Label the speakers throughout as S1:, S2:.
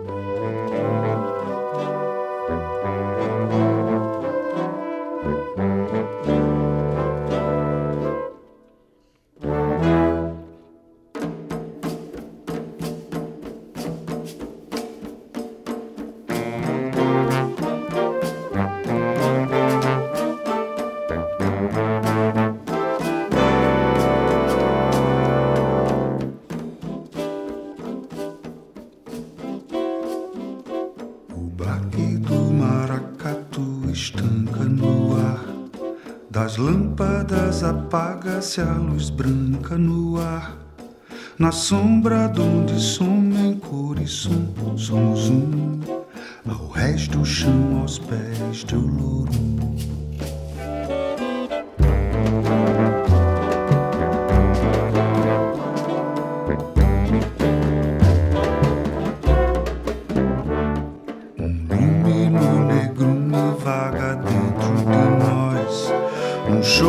S1: Música apaga-se a luz branca no ar. Na sombra de onde somem cor e som, somos um. Ao resto do chão, aos pés do louro.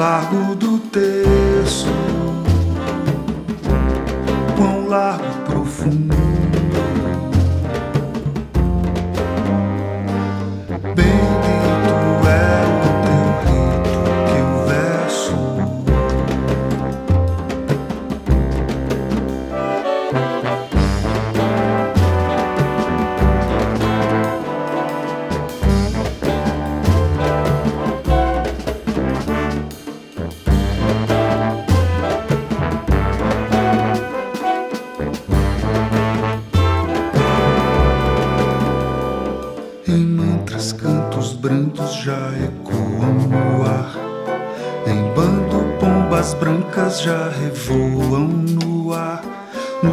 S1: Largo do terço largo profundo.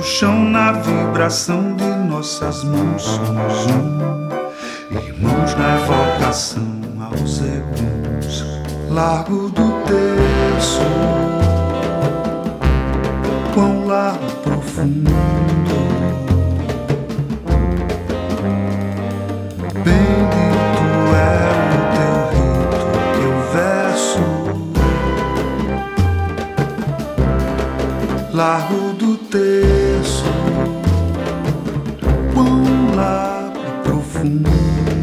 S1: Chão na vibração de nossas mãos somos um, irmãos na evocação aos eguns, largo do terço, quão largo profundo. Terço quão e profundo.